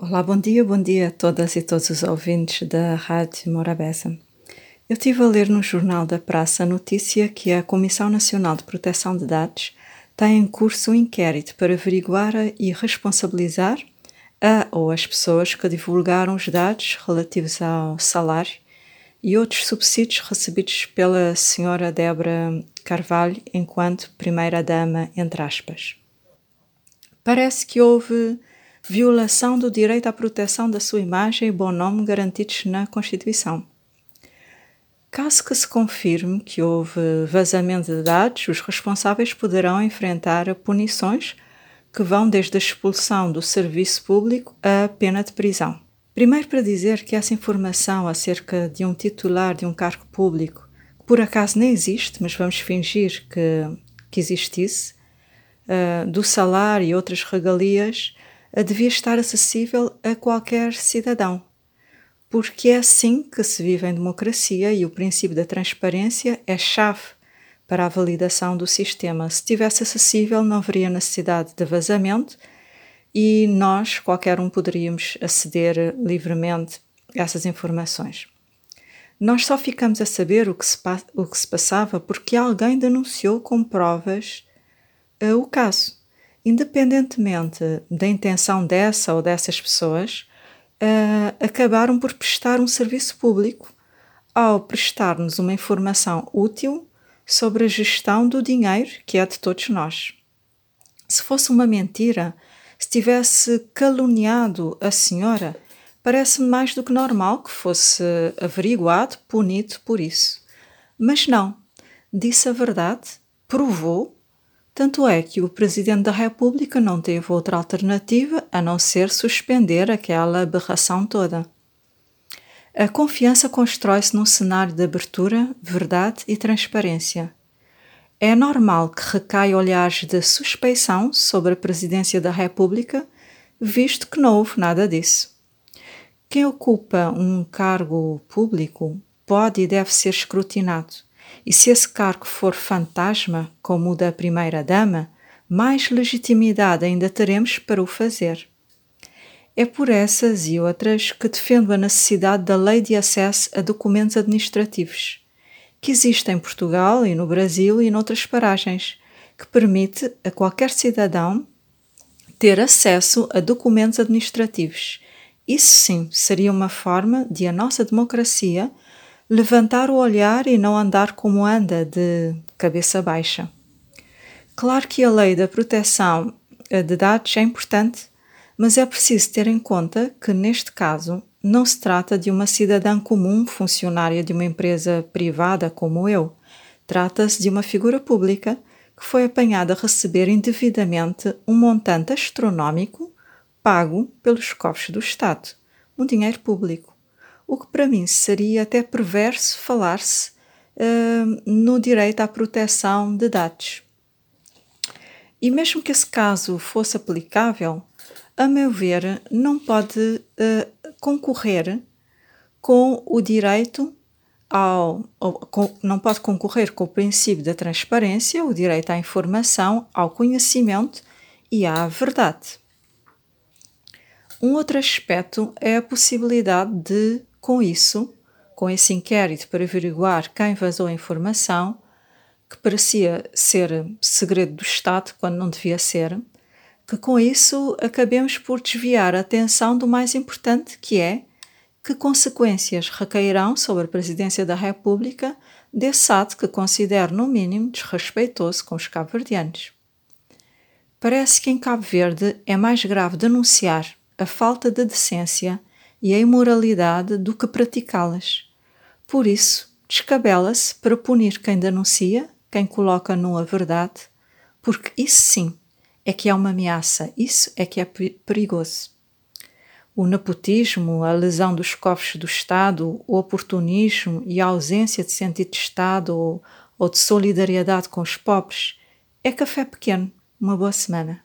Olá, bom dia, bom dia a todas e todos os ouvintes da Rádio Morabeza. Eu estive a ler no Jornal da Praça a notícia que a Comissão Nacional de Proteção de Dados tem em curso um inquérito para averiguar e responsabilizar a ou as pessoas que divulgaram os dados relativos ao salário e outros subsídios recebidos pela senhora Débora Carvalho enquanto primeira-dama, entre aspas. Parece que houve violação do direito à proteção da sua imagem e bom nome garantidos na Constituição. Caso que se confirme que houve vazamento de dados, os responsáveis poderão enfrentar punições que vão desde a expulsão do serviço público à pena de prisão. Primeiro, para dizer que essa informação acerca de um titular de um cargo público, que por acaso nem existe, mas vamos fingir que, que existisse, uh, do salário e outras regalias, devia estar acessível a qualquer cidadão, porque é assim que se vive em democracia e o princípio da transparência é chave para a validação do sistema. Se estivesse acessível, não haveria necessidade de vazamento e nós, qualquer um, poderíamos aceder livremente a essas informações. Nós só ficamos a saber o que se, o que se passava porque alguém denunciou com provas uh, o caso independentemente da intenção dessa ou dessas pessoas, uh, acabaram por prestar um serviço público ao prestar-nos uma informação útil sobre a gestão do dinheiro que é de todos nós. Se fosse uma mentira, se tivesse caluniado a senhora, parece-me mais do que normal que fosse averiguado, punido por isso. Mas não, disse a verdade, provou tanto é que o Presidente da República não teve outra alternativa a não ser suspender aquela aberração toda. A confiança constrói-se num cenário de abertura, verdade e transparência. É normal que recaia olhares de suspeição sobre a Presidência da República, visto que não houve nada disso. Quem ocupa um cargo público pode e deve ser escrutinado e se esse cargo for fantasma, como o da primeira-dama, mais legitimidade ainda teremos para o fazer. É por essas e outras que defendo a necessidade da lei de acesso a documentos administrativos, que existe em Portugal e no Brasil e noutras paragens, que permite a qualquer cidadão ter acesso a documentos administrativos. Isso sim seria uma forma de a nossa democracia levantar o olhar e não andar como anda, de cabeça baixa. Claro que a lei da proteção eh, de dados é importante, mas é preciso ter em conta que, neste caso, não se trata de uma cidadã comum funcionária de uma empresa privada como eu. Trata-se de uma figura pública que foi apanhada a receber indevidamente um montante astronómico pago pelos cofres do Estado, um dinheiro público o que para mim seria até perverso falar-se uh, no direito à proteção de dados. E mesmo que esse caso fosse aplicável, a meu ver, não pode uh, concorrer com o direito ao, com, não pode concorrer com o princípio da transparência, o direito à informação, ao conhecimento e à verdade. Um outro aspecto é a possibilidade de com isso, com esse inquérito para averiguar quem vazou a informação, que parecia ser segredo do Estado quando não devia ser, que com isso acabemos por desviar a atenção do mais importante, que é que consequências recairão sobre a Presidência da República desse ato que considero, no mínimo, desrespeitoso com os cabo-verdianos. Parece que em Cabo Verde é mais grave denunciar a falta de decência e a imoralidade do que praticá-las. Por isso, descabela-se para punir quem denuncia, quem coloca nua verdade, porque isso sim é que é uma ameaça, isso é que é perigoso. O nepotismo, a lesão dos cofres do Estado, o oportunismo e a ausência de sentido de Estado ou, ou de solidariedade com os pobres é café pequeno. Uma boa semana.